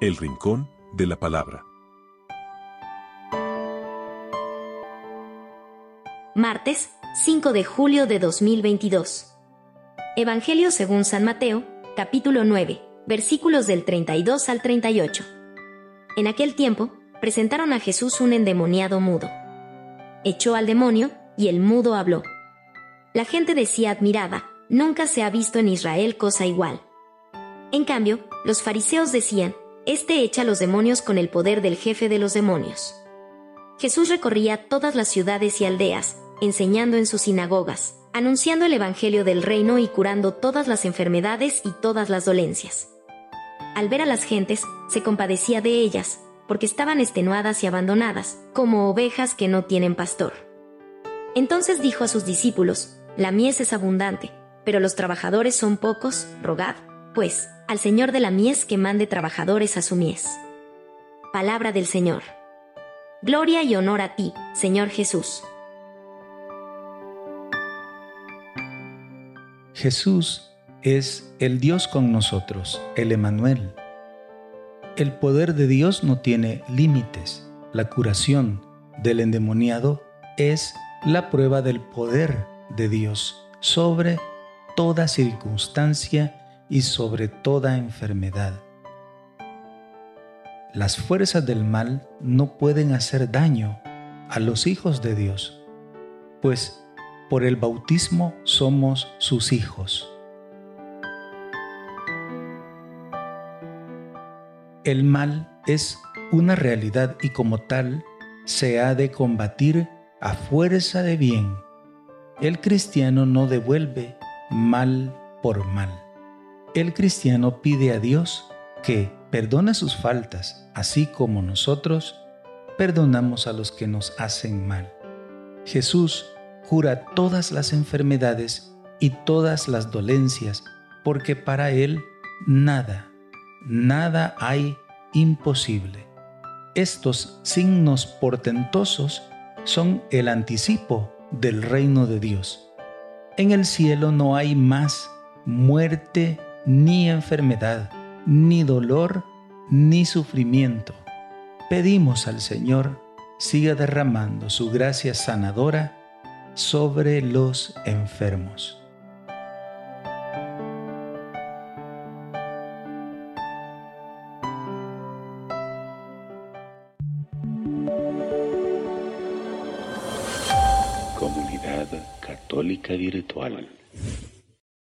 El Rincón de la Palabra. Martes, 5 de julio de 2022. Evangelio según San Mateo, capítulo 9, versículos del 32 al 38. En aquel tiempo, presentaron a Jesús un endemoniado mudo. Echó al demonio, y el mudo habló. La gente decía admirada, nunca se ha visto en Israel cosa igual. En cambio, los fariseos decían, Este echa los demonios con el poder del jefe de los demonios. Jesús recorría todas las ciudades y aldeas, enseñando en sus sinagogas, anunciando el Evangelio del reino y curando todas las enfermedades y todas las dolencias. Al ver a las gentes, se compadecía de ellas, porque estaban extenuadas y abandonadas, como ovejas que no tienen pastor. Entonces dijo a sus discípulos, La mies es abundante, pero los trabajadores son pocos, rogad, pues, al Señor de la mies que mande trabajadores a su mies. Palabra del Señor. Gloria y honor a ti, Señor Jesús. Jesús es el Dios con nosotros, el Emanuel. El poder de Dios no tiene límites. La curación del endemoniado es la prueba del poder de Dios sobre toda circunstancia y sobre toda enfermedad. Las fuerzas del mal no pueden hacer daño a los hijos de Dios, pues por el bautismo somos sus hijos. El mal es una realidad y como tal se ha de combatir a fuerza de bien. El cristiano no devuelve mal por mal. El cristiano pide a Dios que perdone sus faltas, así como nosotros perdonamos a los que nos hacen mal. Jesús cura todas las enfermedades y todas las dolencias, porque para Él nada, nada hay imposible. Estos signos portentosos son el anticipo del reino de Dios. En el cielo no hay más muerte ni enfermedad, ni dolor, ni sufrimiento. Pedimos al Señor siga derramando su gracia sanadora sobre los enfermos. Comunidad Católica Virtual.